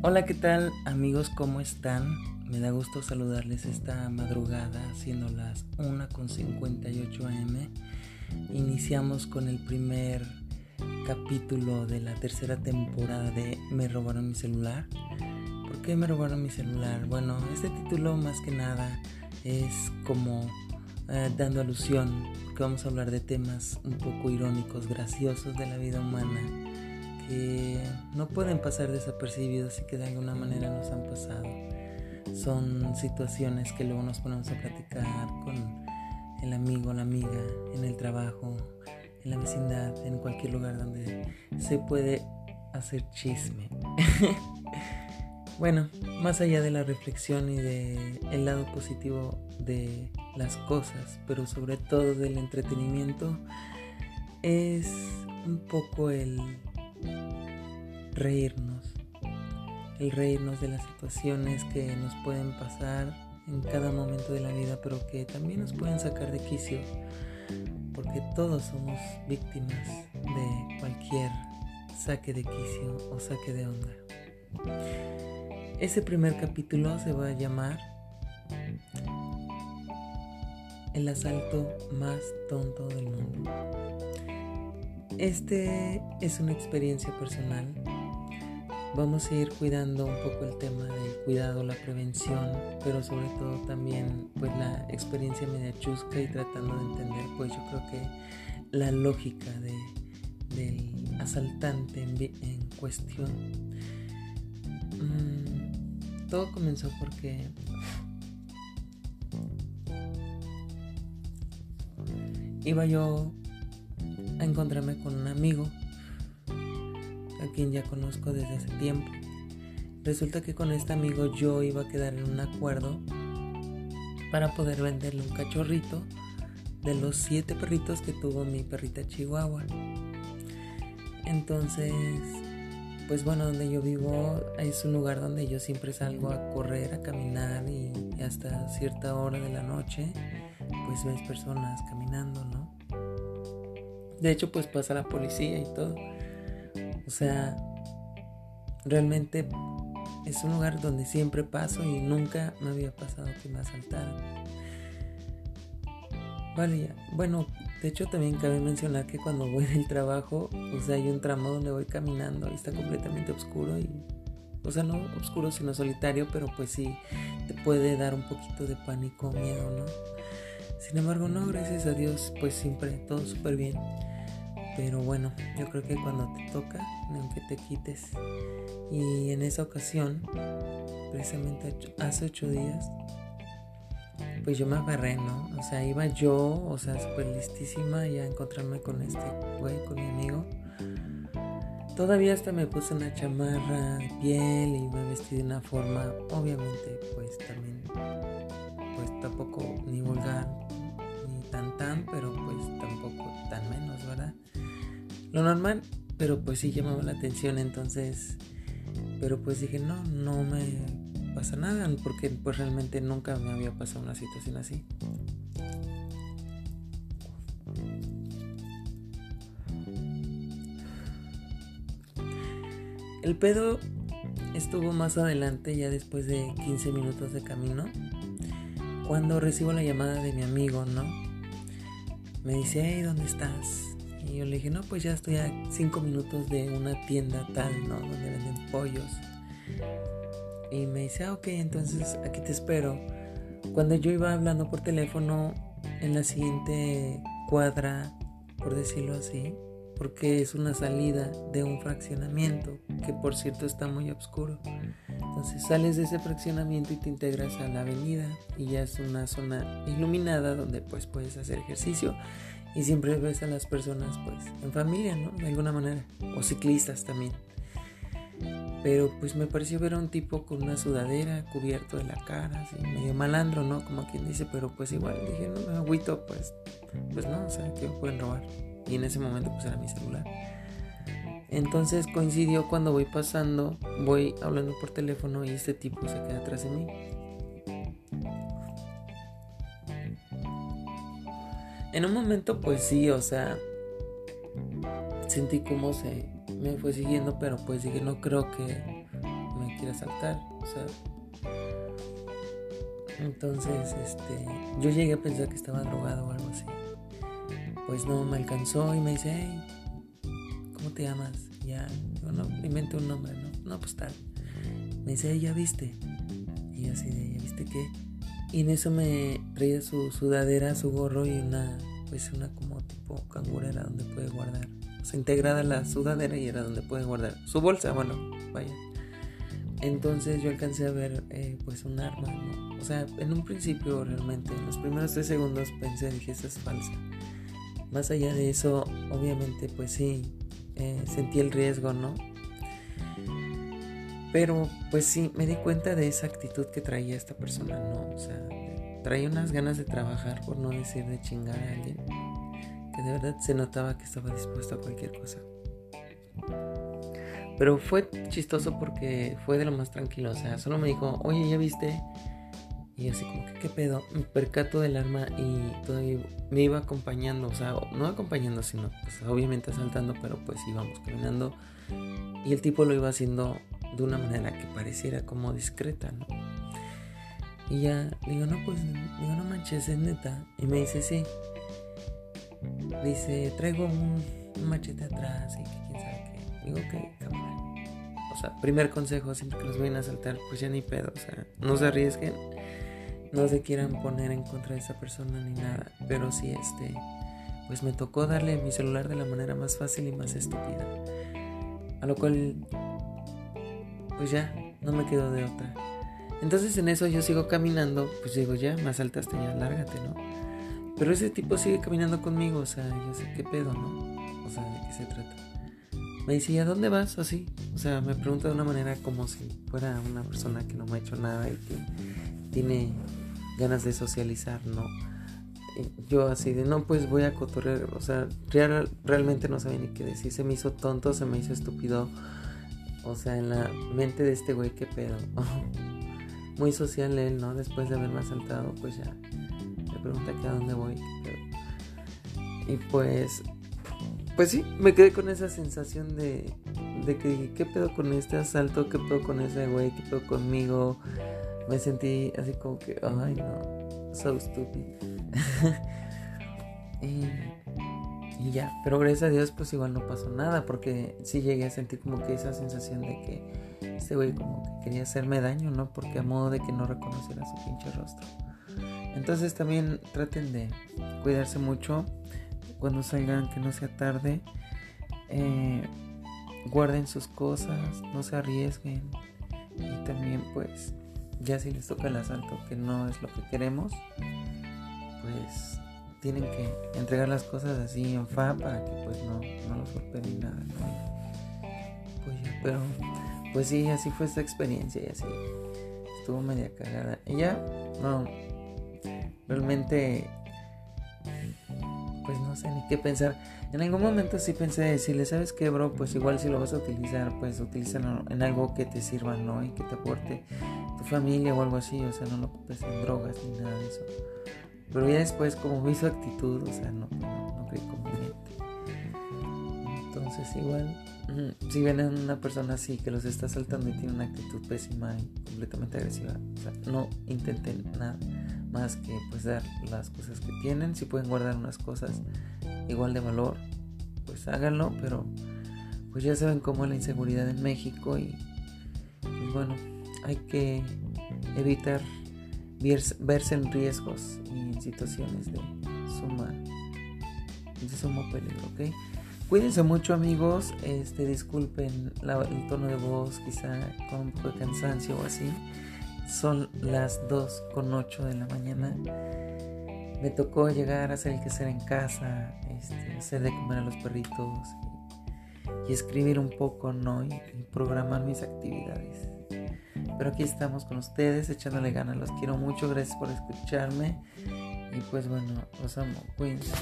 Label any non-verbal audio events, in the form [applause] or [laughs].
Hola, ¿qué tal amigos? ¿Cómo están? Me da gusto saludarles esta madrugada, siendo las 1.58 am. Iniciamos con el primer capítulo de la tercera temporada de Me robaron mi celular. ¿Por qué me robaron mi celular? Bueno, este título más que nada es como eh, dando alusión, porque vamos a hablar de temas un poco irónicos, graciosos de la vida humana que no pueden pasar desapercibidos y que de alguna manera nos han pasado. Son situaciones que luego nos ponemos a platicar con el amigo, la amiga, en el trabajo, en la vecindad, en cualquier lugar donde se puede hacer chisme. [laughs] bueno, más allá de la reflexión y de el lado positivo de las cosas, pero sobre todo del entretenimiento, es un poco el reírnos, el reírnos de las situaciones que nos pueden pasar en cada momento de la vida, pero que también nos pueden sacar de quicio, porque todos somos víctimas de cualquier saque de quicio o saque de onda. Ese primer capítulo se va a llamar El asalto más tonto del mundo. Este es una experiencia personal vamos a ir cuidando un poco el tema del cuidado, la prevención, pero sobre todo también pues la experiencia media chusca y tratando de entender pues yo creo que la lógica de, del asaltante en, cuestión. Mm, todo comenzó porque iba yo a encontrarme con un amigo a quien ya conozco desde hace tiempo. Resulta que con este amigo yo iba a quedar en un acuerdo para poder venderle un cachorrito de los siete perritos que tuvo mi perrita Chihuahua. Entonces, pues bueno, donde yo vivo es un lugar donde yo siempre salgo a correr, a caminar y, hasta cierta hora de la noche, pues ves personas caminando, ¿no? De hecho, pues pasa la policía y todo. O sea, realmente es un lugar donde siempre paso y nunca me había pasado que me asaltaran. Vale, ya. Bueno, de hecho también cabe mencionar que cuando voy del trabajo, o sea, hay un tramo donde voy caminando y está completamente oscuro y, o sea, no oscuro sino solitario, pero pues sí, te puede dar un poquito de pánico, miedo, ¿no? Sin embargo, no, gracias a Dios, pues siempre todo súper bien. Pero bueno, yo creo que cuando te toca, aunque te quites. Y en esa ocasión, precisamente hace ocho días, pues yo me agarré, ¿no? O sea, iba yo, o sea, súper listísima ya a encontrarme con este güey, con mi amigo. Todavía hasta me puse una chamarra de piel y me vestí de una forma, obviamente, pues también, pues tampoco ni vulgar, ni tan tan, pero pues tampoco tan menos, ¿verdad? lo normal, pero pues sí llamaba la atención, entonces, pero pues dije, no, no me pasa nada, porque pues realmente nunca me había pasado una situación así. El pedo estuvo más adelante, ya después de 15 minutos de camino, cuando recibo la llamada de mi amigo, ¿no? Me dice, hey, ¿dónde estás? Y yo le dije, no, pues ya estoy a cinco minutos de una tienda tal, ¿no? Donde venden pollos. Y me dice, ah, ok, entonces aquí te espero. Cuando yo iba hablando por teléfono en la siguiente cuadra, por decirlo así, porque es una salida de un fraccionamiento, que por cierto está muy oscuro. Entonces sales de ese fraccionamiento y te integras a la avenida y ya es una zona iluminada donde pues puedes hacer ejercicio y siempre ves a las personas pues en familia, ¿no? De alguna manera. O ciclistas también. Pero pues me pareció ver a un tipo con una sudadera cubierto de la cara, así medio malandro, ¿no? Como quien dice, pero pues igual dije, no agüito, pues, pues no, o sea, que pueden robar. Y en ese momento pues era mi celular. Entonces coincidió cuando voy pasando, voy hablando por teléfono y este tipo se queda atrás de mí. En un momento pues sí, o sea, sentí como se me fue siguiendo, pero pues dije, no creo que me quiere asaltar. O sea, entonces, este, yo llegué a pensar que estaba drogado o algo así. Pues no, me alcanzó y me dice, hey, ¿cómo te llamas? Ya, yo no, inventé un nombre, ¿no? No, pues tal. Me dice, ¿ya viste? Y así de, ¿ya viste qué? Y en eso me traía su sudadera, su gorro y una, pues una como tipo cangurera donde puede guardar. O sea, integrada la sudadera y era donde puede guardar su bolsa, bueno, vaya. Entonces yo alcancé a ver eh, pues un arma, ¿no? O sea, en un principio realmente, en los primeros tres segundos pensé, dije, esa es falsa. Más allá de eso, obviamente pues sí, eh, sentí el riesgo, ¿no? Pero pues sí, me di cuenta de esa actitud que traía esta persona, ¿no? O sea, traía unas ganas de trabajar, por no decir de chingar a alguien, que de verdad se notaba que estaba dispuesto a cualquier cosa. Pero fue chistoso porque fue de lo más tranquilo. O sea, solo me dijo, oye, ¿ya viste? Y así como que, ¿qué pedo? Me percato del arma y todavía me iba acompañando. O sea, no acompañando, sino pues obviamente asaltando, pero pues íbamos caminando. Y el tipo lo iba haciendo de una manera que pareciera como discreta, ¿no? Y ya digo, no, pues, digo, no manches, es neta. Y me dice, sí. Dice, traigo un, machete atrás y que quién sabe qué. Digo, ok, cabrón. O sea, primer consejo, siempre que los vayan a saltar, pues ya ni pedo. O sea, no se arriesguen, no se quieran poner en contra de esa persona ni nada. Pero sí, este, pues me tocó darle mi celular de la manera más fácil y más estúpida. A lo cual, pues ya, no me quedo de otra. Entonces en eso yo sigo caminando, pues digo, ya, me asaltaste, ya, lárgate, ¿no? Pero ese tipo sigue caminando conmigo, o sea, yo sé qué pedo, ¿no? O sea, ¿de qué se trata? me dice, ¿y a dónde vas? Así. O sea, me pregunta de una manera como si fuera una persona que no me ha hecho nada y que tiene ganas de socializar, ¿no? yo así de, no, pues voy a cotorrear. O sea, real, realmente no sabía ni qué decir. Se me hizo tonto, se me hizo estúpido. O sea, en la mente de este güey, qué pedo. [laughs] Muy social él, ¿no? Después de haberme asaltado, pues ya me pregunta que a dónde voy. Y pues pues sí, me quedé con esa sensación de, de que, ¿qué pedo con este asalto? ¿Qué pedo con ese güey? ¿Qué pedo conmigo? Me sentí así como que, ay no, so stupid. [laughs] y, ya, pero gracias a Dios pues igual no pasó nada porque sí llegué a sentir como que esa sensación de que este güey como que quería hacerme daño, ¿no? Porque a modo de que no reconociera su pinche rostro. Entonces también traten de cuidarse mucho cuando salgan que no sea tarde. Eh, guarden sus cosas, no se arriesguen. Y también pues ya si les toca el asalto, que no es lo que queremos, pues tienen que entregar las cosas así en fa para que pues no, no los golpeen ni nada. Pues pero pues sí, así fue esta experiencia y así estuvo media cagada. Y ya, no, realmente pues no sé ni qué pensar. En algún momento sí pensé decirle, ¿sabes qué, bro? Pues igual si lo vas a utilizar, pues utilízalo en algo que te sirva, ¿no? Y que te aporte tu familia o algo así, o sea, no lo ocupes en drogas ni nada de eso. Pero ya después, como vi su actitud, o sea, no, no, no creí conveniente. Entonces, igual, [clears throat] si ven una persona así que los está saltando y tiene una actitud pésima y completamente agresiva, no intenten nada más que pues dar las cosas que tienen. Si pueden guardar unas cosas igual de valor, pues háganlo, pero pues ya saben cómo la inseguridad en México y pues bueno, hay que evitar verse en riesgos y en situaciones de suma de sumo peligro, ¿ok? Cuídense mucho amigos, este disculpen el tono de voz quizá con un poco de cansancio o así. Son las 2 con 8 de la mañana. Me tocó llegar a hacer el quehacer en casa, este, hacer de comer a los perritos y, escribir un poco, ¿no? Y, programar mis actividades. Pero aquí estamos con ustedes, echándole ganas. Los quiero mucho, gracias por escucharme. Y pues bueno, los amo. Cuídense.